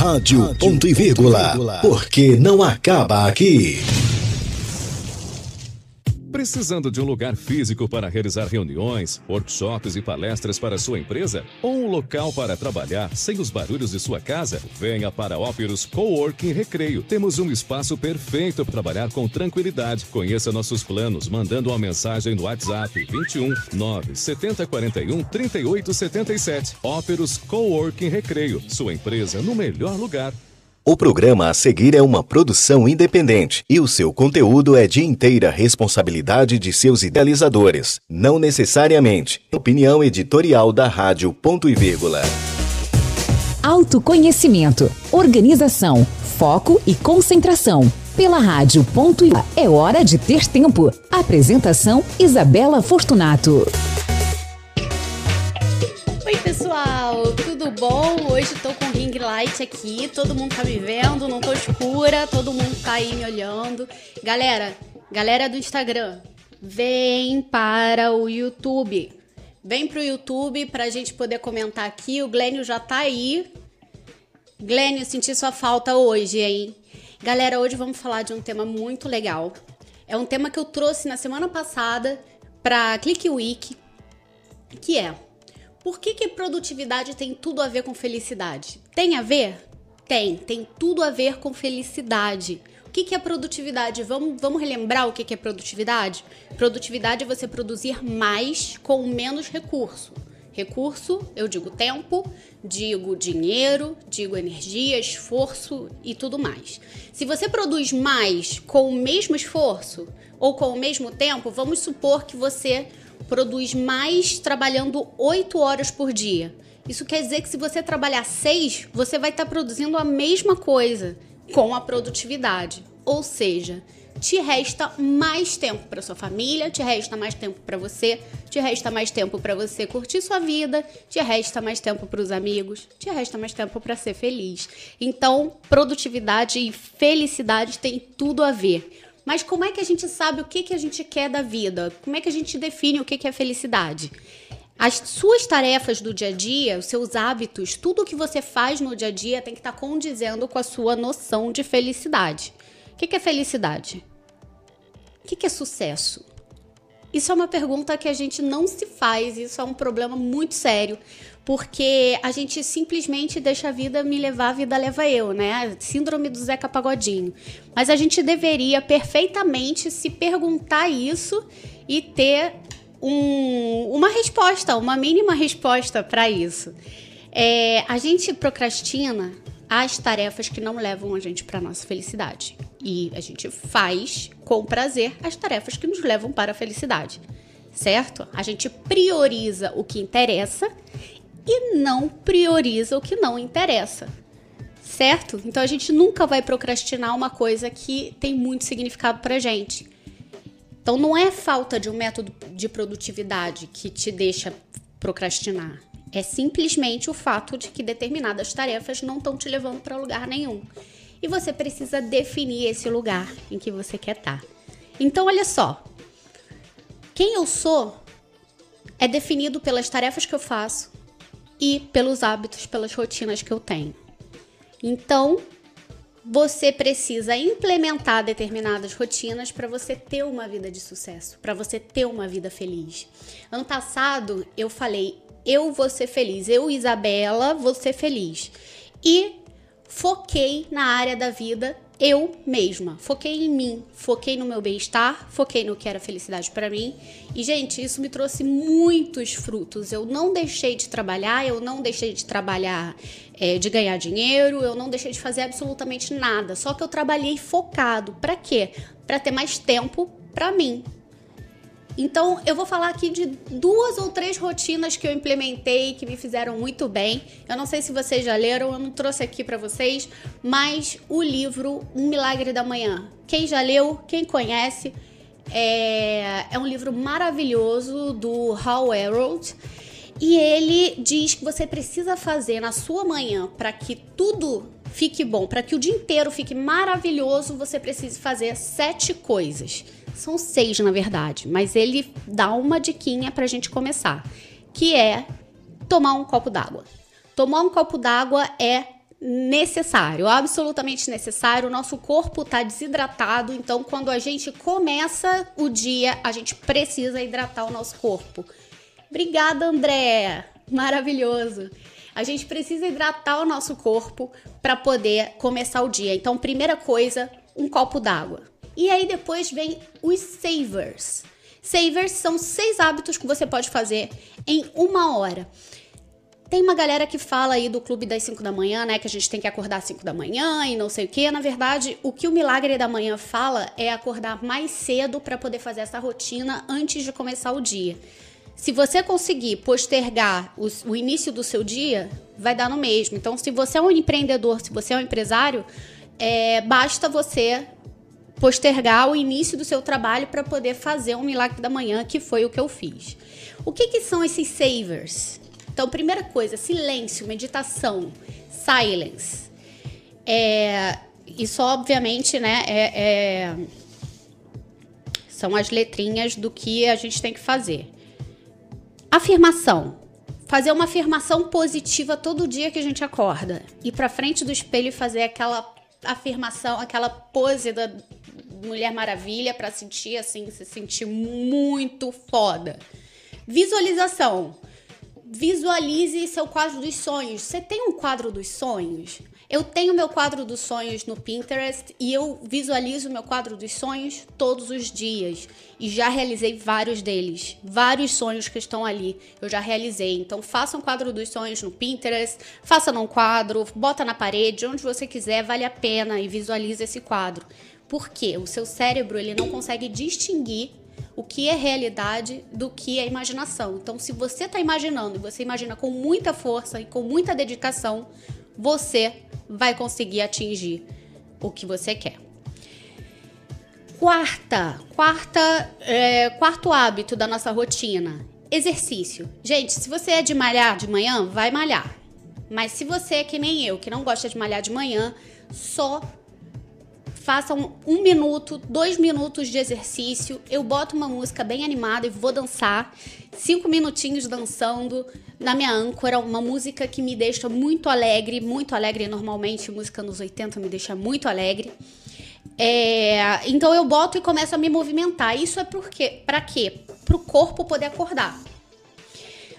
Rádio, ponto e vírgula, porque não acaba aqui. Precisando de um lugar físico para realizar reuniões, workshops e palestras para sua empresa? Ou um local para trabalhar sem os barulhos de sua casa? Venha para Óperos Coworking Recreio. Temos um espaço perfeito para trabalhar com tranquilidade. Conheça nossos planos mandando uma mensagem no WhatsApp 21 9 70 41 38 77. Óperos Coworking Recreio. Sua empresa no melhor lugar. O programa a seguir é uma produção independente e o seu conteúdo é de inteira responsabilidade de seus idealizadores, não necessariamente opinião editorial da Rádio Ponto e Vírgula. Autoconhecimento, organização, foco e concentração. Pela Rádio Ponto e é hora de ter tempo. Apresentação Isabela Fortunato. Oi, pessoal, tudo bom? Hoje tô com ring light aqui, todo mundo tá me vendo, não tô escura, todo mundo tá aí me olhando. Galera, galera do Instagram, vem para o YouTube. Vem pro YouTube pra gente poder comentar aqui. O Glênio já tá aí. Glênio, senti sua falta hoje, hein? Galera, hoje vamos falar de um tema muito legal. É um tema que eu trouxe na semana passada para Click Week, que é por que, que produtividade tem tudo a ver com felicidade? Tem a ver? Tem, tem tudo a ver com felicidade. O que, que é produtividade? Vamos, vamos relembrar o que, que é produtividade? Produtividade é você produzir mais com menos recurso. Recurso, eu digo tempo, digo dinheiro, digo energia, esforço e tudo mais. Se você produz mais com o mesmo esforço ou com o mesmo tempo, vamos supor que você produz mais trabalhando 8 horas por dia. Isso quer dizer que se você trabalhar 6, você vai estar tá produzindo a mesma coisa com a produtividade. Ou seja, te resta mais tempo para sua família, te resta mais tempo para você, te resta mais tempo para você curtir sua vida, te resta mais tempo para os amigos, te resta mais tempo para ser feliz. Então, produtividade e felicidade têm tudo a ver. Mas como é que a gente sabe o que, que a gente quer da vida? Como é que a gente define o que, que é felicidade? As suas tarefas do dia a dia, os seus hábitos, tudo o que você faz no dia a dia tem que estar tá condizendo com a sua noção de felicidade. O que, que é felicidade? O que, que é sucesso? Isso é uma pergunta que a gente não se faz, isso é um problema muito sério, porque a gente simplesmente deixa a vida me levar, a vida leva eu, né? Síndrome do Zeca Pagodinho. Mas a gente deveria perfeitamente se perguntar isso e ter um, uma resposta, uma mínima resposta para isso. É, a gente procrastina as tarefas que não levam a gente para nossa felicidade. E a gente faz com prazer as tarefas que nos levam para a felicidade. Certo? A gente prioriza o que interessa e não prioriza o que não interessa. Certo? Então a gente nunca vai procrastinar uma coisa que tem muito significado pra gente. Então não é falta de um método de produtividade que te deixa procrastinar. É simplesmente o fato de que determinadas tarefas não estão te levando para lugar nenhum. E você precisa definir esse lugar em que você quer estar. Tá. Então, olha só. Quem eu sou é definido pelas tarefas que eu faço e pelos hábitos, pelas rotinas que eu tenho. Então, você precisa implementar determinadas rotinas para você ter uma vida de sucesso, para você ter uma vida feliz. Ano passado eu falei: eu vou ser feliz, eu, Isabela, vou ser feliz. E foquei na área da vida eu mesma. Foquei em mim, foquei no meu bem-estar, foquei no que era felicidade para mim. E, gente, isso me trouxe muitos frutos. Eu não deixei de trabalhar, eu não deixei de trabalhar, é, de ganhar dinheiro, eu não deixei de fazer absolutamente nada. Só que eu trabalhei focado. Para quê? Para ter mais tempo para mim, então, eu vou falar aqui de duas ou três rotinas que eu implementei que me fizeram muito bem. Eu não sei se vocês já leram, eu não trouxe aqui para vocês, mas o livro Um Milagre da Manhã. Quem já leu, quem conhece, é, é um livro maravilhoso do Hal Herold. E ele diz que você precisa fazer na sua manhã para que tudo fique bom, para que o dia inteiro fique maravilhoso, você precisa fazer sete coisas. São seis, na verdade, mas ele dá uma diquinha pra gente começar, que é tomar um copo d'água. Tomar um copo d'água é necessário, absolutamente necessário. O nosso corpo está desidratado, então quando a gente começa o dia, a gente precisa hidratar o nosso corpo. Obrigada, André. Maravilhoso. A gente precisa hidratar o nosso corpo para poder começar o dia. Então, primeira coisa, um copo d'água. E aí depois vem os savers. Savers são seis hábitos que você pode fazer em uma hora. Tem uma galera que fala aí do clube das 5 da manhã, né? Que a gente tem que acordar às 5 da manhã e não sei o que. Na verdade, o que o milagre da manhã fala é acordar mais cedo para poder fazer essa rotina antes de começar o dia. Se você conseguir postergar o, o, início do seu dia, vai dar no mesmo. Então, se você é um empreendedor, se você é um empresário, é, basta você postergar o início do seu trabalho para poder fazer um milagre da manhã, que foi o que eu fiz. O que, que são esses savers? Então, primeira coisa, silêncio, meditação, silence. É, isso, obviamente, né, é, é, são as letrinhas do que a gente tem que fazer. Afirmação. Fazer uma afirmação positiva todo dia que a gente acorda. Ir pra frente do espelho e fazer aquela afirmação, aquela pose da Mulher Maravilha para sentir assim, se sentir muito foda. Visualização visualize seu quadro dos sonhos. Você tem um quadro dos sonhos? Eu tenho meu quadro dos sonhos no Pinterest e eu visualizo meu quadro dos sonhos todos os dias. E já realizei vários deles. Vários sonhos que estão ali. Eu já realizei. Então faça um quadro dos sonhos no Pinterest, faça num quadro, bota na parede, onde você quiser, vale a pena e visualize esse quadro. Porque o seu cérebro ele não consegue distinguir o que é realidade do que é imaginação. Então, se você está imaginando e você imagina com muita força e com muita dedicação, você vai conseguir atingir o que você quer. Quarta, quarta, é, quarto hábito da nossa rotina: exercício. Gente, se você é de malhar de manhã, vai malhar. Mas se você é que nem eu, que não gosta de malhar de manhã, só façam um minuto, dois minutos de exercício. Eu boto uma música bem animada e vou dançar. Cinco minutinhos dançando na minha âncora, uma música que me deixa muito alegre, muito alegre. Normalmente, música nos 80 me deixa muito alegre. É, então eu boto e começo a me movimentar. Isso é porque, para quê? Para o corpo poder acordar.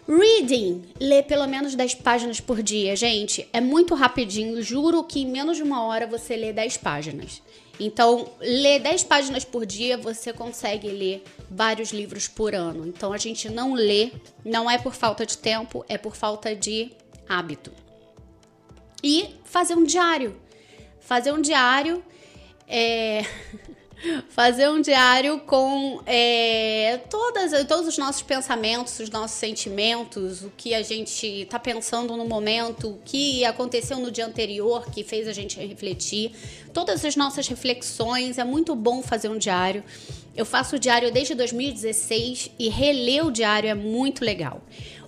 Reading, ler pelo menos 10 páginas por dia, gente, é muito rapidinho. Juro que em menos de uma hora você lê 10 páginas. Então, ler 10 páginas por dia, você consegue ler vários livros por ano. Então, a gente não lê, não é por falta de tempo, é por falta de hábito. E fazer um diário. Fazer um diário é. fazer um diário com é, todas, todos os nossos pensamentos, os nossos sentimentos, o que a gente está pensando no momento, o que aconteceu no dia anterior que fez a gente refletir, todas as nossas reflexões. É muito bom fazer um diário. Eu faço o diário desde 2016 e reler o diário é muito legal.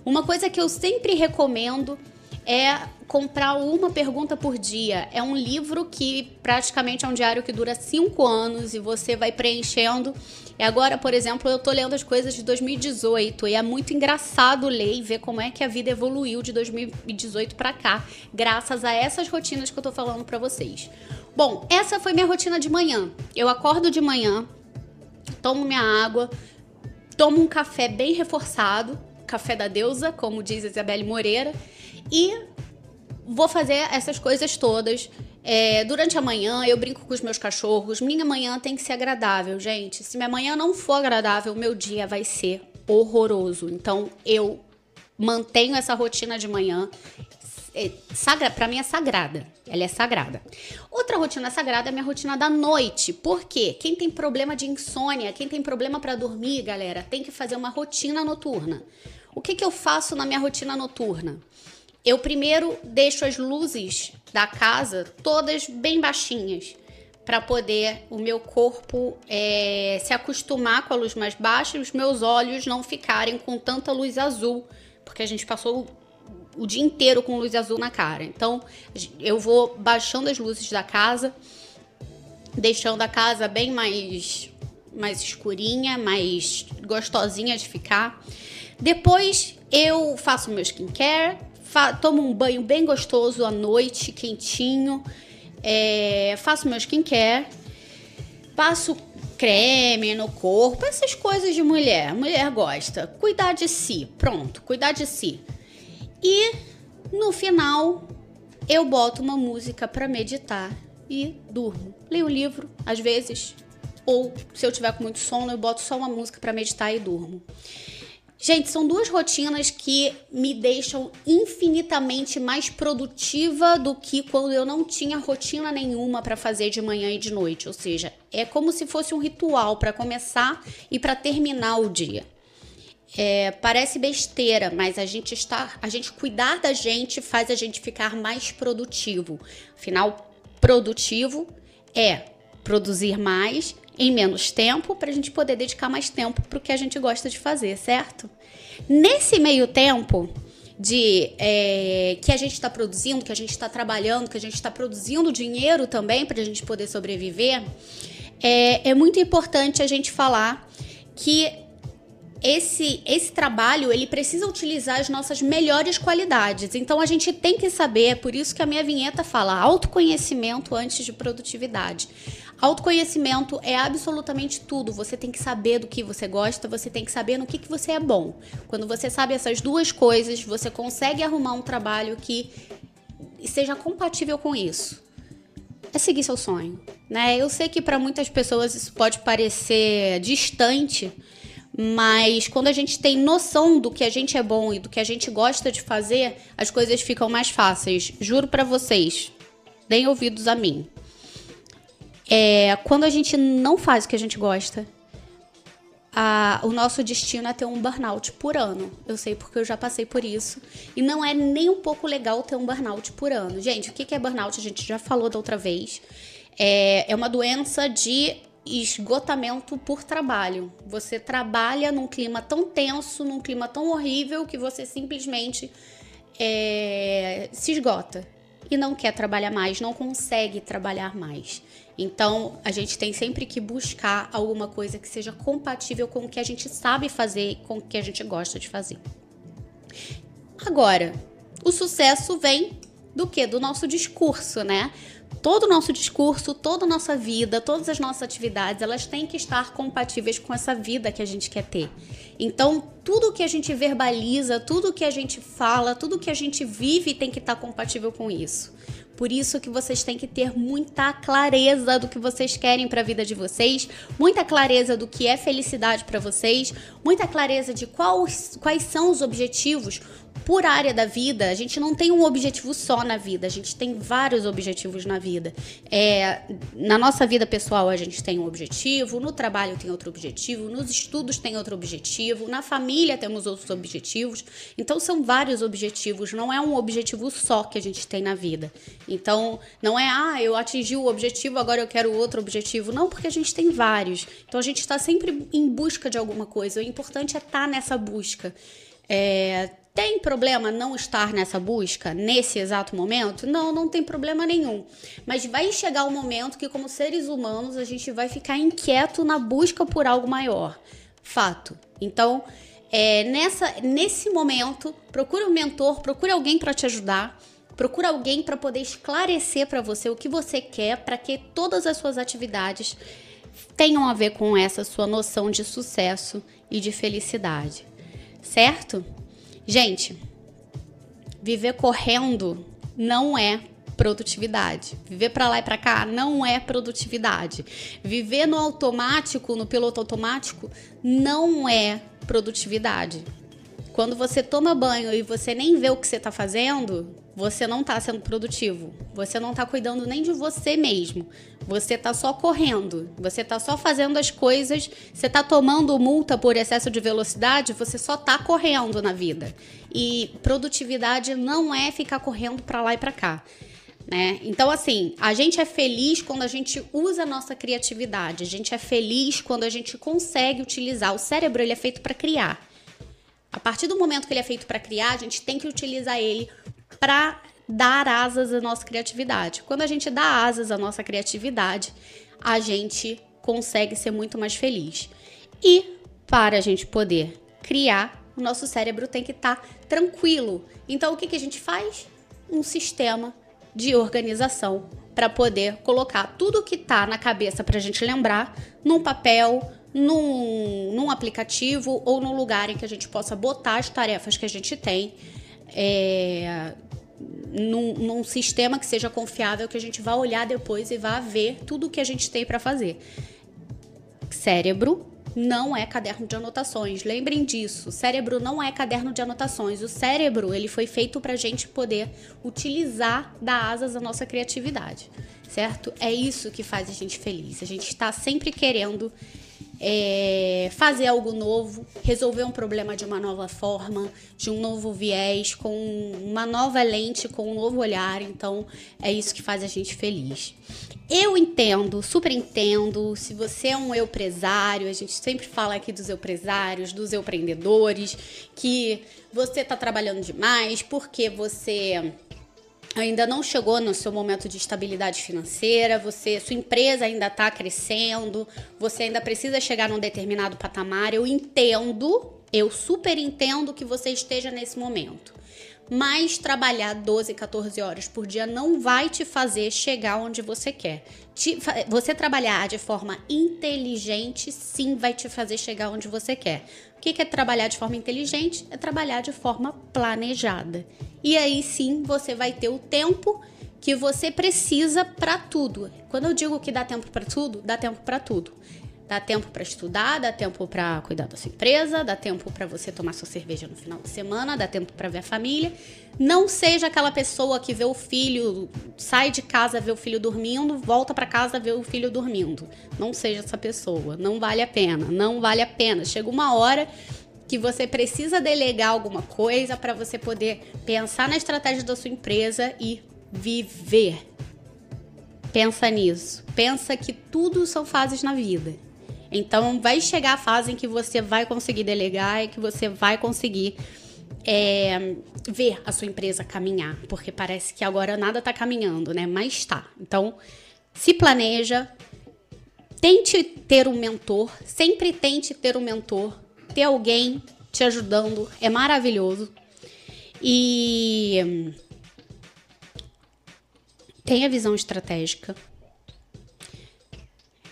Uma coisa que eu sempre recomendo é comprar uma pergunta por dia. É um livro que praticamente é um diário que dura cinco anos e você vai preenchendo. E agora, por exemplo, eu tô lendo as coisas de 2018 e é muito engraçado ler e ver como é que a vida evoluiu de 2018 para cá, graças a essas rotinas que eu tô falando para vocês. Bom, essa foi minha rotina de manhã. Eu acordo de manhã, tomo minha água, tomo um café bem reforçado, café da deusa, como diz Isabelle Moreira, e vou fazer essas coisas todas. É, durante a manhã eu brinco com os meus cachorros. Minha manhã tem que ser agradável, gente. Se minha manhã não for agradável, meu dia vai ser horroroso. Então eu mantenho essa rotina de manhã. É, sagra, para mim é sagrada. Ela é sagrada. Outra rotina sagrada é minha rotina da noite. Por quê? Quem tem problema de insônia, quem tem problema para dormir, galera, tem que fazer uma rotina noturna. O que, que eu faço na minha rotina noturna? Eu primeiro deixo as luzes da casa todas bem baixinhas para poder o meu corpo é, se acostumar com a luz mais baixa e os meus olhos não ficarem com tanta luz azul, porque a gente passou o, dia inteiro com luz azul na cara. Então eu vou baixando as luzes da casa, deixando a casa bem mais mais escurinha, mais gostosinha de ficar. Depois eu faço meu skincare, tomo um banho bem gostoso à noite, quentinho, é, faço meu skincare, passo creme no corpo, essas coisas de mulher. Mulher gosta. Cuidar de si, pronto, cuidar de si. E no final eu boto uma música para meditar e durmo. Leio um livro, às vezes, ou se eu tiver com muito sono, eu boto só uma música para meditar e durmo. Gente, são duas rotinas que me deixam infinitamente mais produtiva do que quando eu não tinha rotina nenhuma para fazer de manhã e de noite. Ou seja, é como se fosse um ritual para começar e para terminar o dia. É, parece besteira, mas a gente está, a gente cuidar da gente faz a gente ficar mais produtivo. Afinal, produtivo é produzir mais em menos tempo para a gente poder dedicar mais tempo para o que a gente gosta de fazer, certo? Nesse meio tempo de é, que a gente está produzindo, que a gente está trabalhando, que a gente está produzindo dinheiro também para a gente poder sobreviver, é, é muito importante a gente falar que esse, esse trabalho ele precisa utilizar as nossas melhores qualidades. Então a gente tem que saber, é por isso que a minha vinheta fala autoconhecimento antes de produtividade. Autoconhecimento é absolutamente tudo. Você tem que saber do que você gosta, você tem que saber no que, que você é bom. Quando você sabe essas duas coisas, você consegue arrumar um trabalho que seja compatível com isso. É seguir seu sonho, né? Eu sei que para muitas pessoas isso pode parecer distante, mas quando a gente tem noção do que a gente é bom e do que a gente gosta de fazer, as coisas ficam mais fáceis. Juro para vocês, deem ouvidos a mim. É, quando a gente não faz o que a gente gosta, a, o nosso destino é ter um burnout por ano. Eu sei porque eu já passei por isso. E não é nem um pouco legal ter um burnout por ano. Gente, o que é burnout? A gente já falou da outra vez. É, é uma doença de esgotamento por trabalho. Você trabalha num clima tão tenso, num clima tão horrível que você simplesmente é, se esgota e não quer trabalhar mais, não consegue trabalhar mais. Então, a gente tem sempre que buscar alguma coisa que seja compatível com o que a gente sabe fazer com o que a gente gosta de fazer. Agora, o sucesso vem do que? Do nosso discurso, né? todo o nosso discurso, toda a nossa vida, todas as nossas atividades, elas têm que estar compatíveis com essa vida que a gente quer ter. Então, tudo que a gente verbaliza, tudo que a gente fala, tudo que a gente vive tem que estar compatível com isso. Por isso que vocês têm que ter muita clareza do que vocês querem para a vida de vocês, muita clareza do que é felicidade para vocês, muita clareza de quais, quais são os objetivos, por área da vida, a gente não tem um objetivo só na vida, a gente tem vários objetivos na vida. É, na nossa vida pessoal, a gente tem um objetivo, no trabalho tem outro objetivo, nos estudos tem outro objetivo, na família temos outros objetivos. Então, são vários objetivos, não é um objetivo só que a gente tem na vida. Então, não é, ah, eu atingi o objetivo, agora eu quero outro objetivo. Não, porque a gente tem vários. Então, a gente está sempre em busca de alguma coisa. O importante é estar tá nessa busca. É, tem problema não estar nessa busca nesse exato momento? Não, não tem problema nenhum. Mas vai chegar um momento que, como seres humanos, a gente vai ficar inquieto na busca por algo maior. Fato. Então, é, nessa, nesse momento, procure um mentor, procure alguém para te ajudar. Procure alguém para poder esclarecer para você o que você quer para que todas as suas atividades tenham a ver com essa sua noção de sucesso e de felicidade. Certo? Gente, viver correndo não é produtividade. Viver para lá e para cá não é produtividade. Viver no automático, no piloto automático, não é produtividade. Quando você toma banho e você nem vê o que você está fazendo, você não está sendo produtivo. Você não está cuidando nem de você mesmo. Você está só correndo. Você está só fazendo as coisas. Você está tomando multa por excesso de velocidade. Você só está correndo na vida. E produtividade não é ficar correndo para lá e para cá. Né? Então, assim, a gente é feliz quando a gente usa a nossa criatividade. A gente é feliz quando a gente consegue utilizar. O cérebro ele é feito para criar. A partir do momento que ele é feito para criar, a gente tem que utilizar ele para dar asas à nossa criatividade. Quando a gente dá asas à nossa criatividade, a gente consegue ser muito mais feliz. E para a gente poder criar, o nosso cérebro tem que estar tá tranquilo. Então, o que, que a gente faz? Um sistema de organização para poder colocar tudo que está na cabeça para a gente lembrar num papel, num, num aplicativo ou num lugar em que a gente possa botar as tarefas que a gente tem. É, num, num, sistema que seja confiável, que a gente vá olhar depois e vá ver tudo o que a gente tem para fazer. Cérebro não é caderno de anotações. Lembrem disso. Cérebro não é caderno de anotações. O cérebro ele foi feito para a gente poder utilizar da asas a nossa criatividade, certo? É isso que faz a gente feliz. A gente está sempre querendo é, fazer algo novo, resolver um problema de uma nova forma, de um novo viés, com uma nova lente, com um novo olhar. Então, é isso que faz a gente feliz. Eu entendo, super entendo. Se você é um empresário, a gente sempre fala aqui dos empresários, dos empreendedores, que você está trabalhando demais porque você ainda não chegou no seu momento de estabilidade financeira, você, sua empresa ainda está crescendo, você ainda precisa chegar num determinado patamar. Eu entendo, eu super entendo que você esteja nesse momento. Mas trabalhar 12, 14 horas por dia não vai te fazer chegar onde você quer. Te, você trabalhar de forma inteligente, sim, vai te fazer chegar onde você quer. O que é trabalhar de forma inteligente? É trabalhar de forma planejada. E aí sim você vai ter o tempo que você precisa para tudo. Quando eu digo que dá tempo para tudo, dá tempo para tudo. Dá tempo para estudar, dá tempo para cuidar da sua empresa, dá tempo para você tomar sua cerveja no final de semana, dá tempo para ver a família. Não seja aquela pessoa que vê o filho, sai de casa, vê o filho dormindo, volta para casa, vê o filho dormindo. Não seja essa pessoa. Não vale a pena. Não vale a pena. Chega uma hora que você precisa delegar alguma coisa para você poder pensar na estratégia da sua empresa e viver. Pensa nisso. Pensa que tudo são fases na vida. Então, vai chegar a fase em que você vai conseguir delegar e que você vai conseguir é, ver a sua empresa caminhar, porque parece que agora nada está caminhando, né? Mas está. Então, se planeja, tente ter um mentor, sempre tente ter um mentor, ter alguém te ajudando, é maravilhoso. E tenha visão estratégica.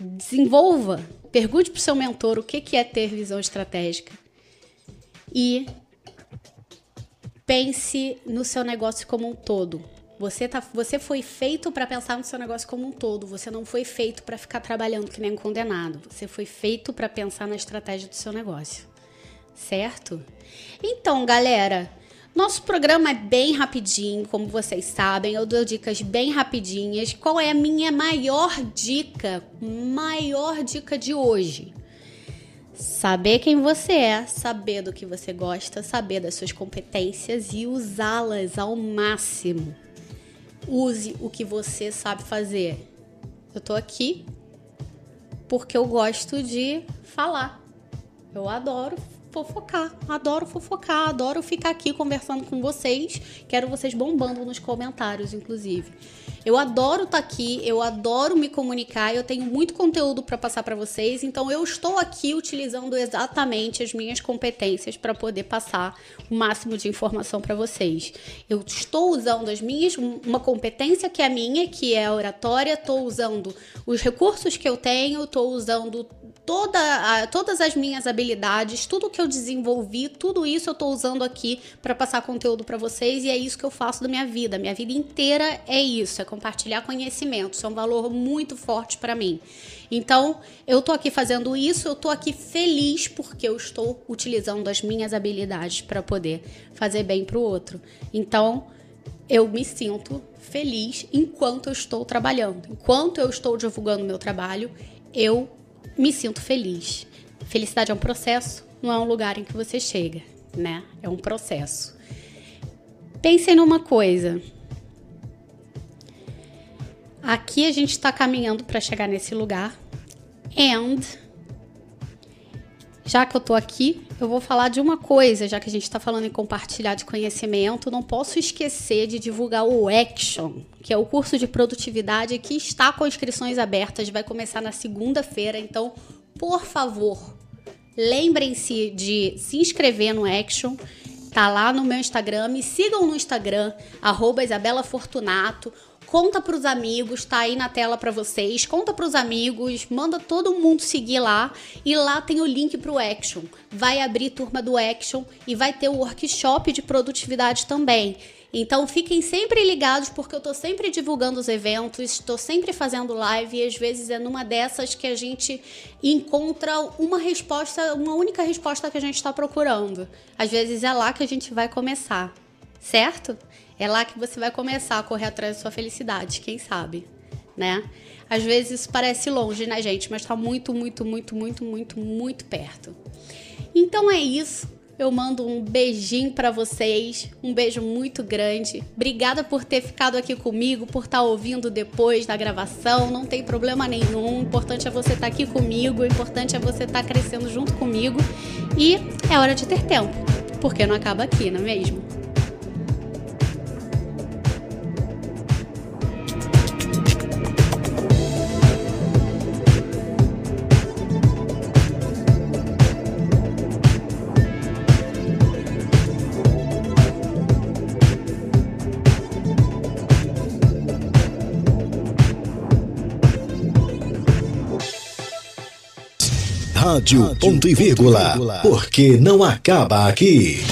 Desenvolva Pergunte para o seu mentor o que, que é ter visão estratégica. E pense no seu negócio como um todo. Você, tá, você foi feito para pensar no seu negócio como um todo. Você não foi feito para ficar trabalhando que nem um condenado. Você foi feito para pensar na estratégia do seu negócio. Certo? Então, galera, nosso programa é bem rapidinho, como vocês sabem, eu dou dicas bem rapidinhas. Qual é a minha maior dica? Maior dica de hoje? Saber quem você é, saber do que você gosta, saber das suas competências e usá-las ao máximo. Use o que você sabe fazer. Eu tô aqui porque eu gosto de falar. Eu adoro fofocar. Adoro fofocar, adoro ficar aqui conversando com vocês. Quero vocês bombando nos comentários, inclusive. Eu adoro estar tá aqui, eu adoro me comunicar, eu tenho muito conteúdo para passar para vocês, então eu estou aqui utilizando exatamente as minhas competências para poder passar o máximo de informação para vocês. Eu estou usando as minhas uma competência que é minha, que é a oratória, estou usando os recursos que eu tenho, estou usando toda todas as minhas habilidades, tudo que eu desenvolvi, tudo isso eu estou usando aqui para passar conteúdo para vocês e é isso que eu faço da minha vida. Minha vida inteira é isso, é compartilhar conhecimento. Isso é um valor muito forte para mim. Então, eu estou aqui fazendo isso, eu estou aqui feliz porque eu estou utilizando as minhas habilidades para poder fazer bem para o outro. Então, eu me sinto feliz enquanto eu estou trabalhando. Enquanto eu estou divulgando meu trabalho, eu me sinto feliz. Felicidade é um processo, não é um lugar em que você chega, né? É um processo. Pensem numa coisa. Aqui a gente está caminhando para chegar nesse lugar. And já que eu tô aqui, eu vou falar de uma coisa, já que a gente está falando em compartilhar de conhecimento, não posso esquecer de divulgar o Action, que é o curso de produtividade que está com inscrições abertas, vai começar na segunda-feira, então, por favor, lembrem-se de se inscrever no Action. Tá lá no meu Instagram. Me sigam no Instagram, arroba Isabela Fortunato. Conta pros amigos, tá aí na tela para vocês. Conta pros amigos, manda todo mundo seguir lá. E lá tem o link pro Action. Vai abrir turma do Action e vai ter o workshop de produtividade também. Então fiquem sempre ligados porque eu tô sempre divulgando os eventos, estou sempre fazendo live e às vezes é numa dessas que a gente encontra uma resposta, uma única resposta que a gente está procurando. Às vezes é lá que a gente vai começar, certo? É lá que você vai começar a correr atrás da sua felicidade, quem sabe, né? Às vezes isso parece longe, né, gente? Mas tá muito, muito, muito, muito, muito, muito perto. Então é isso. Eu mando um beijinho para vocês, um beijo muito grande. Obrigada por ter ficado aqui comigo, por estar tá ouvindo depois da gravação. Não tem problema nenhum. O importante é você estar tá aqui comigo, o importante é você estar tá crescendo junto comigo. E é hora de ter tempo, porque não acaba aqui, não é mesmo? Rádio, ponto e vírgula, porque não acaba aqui.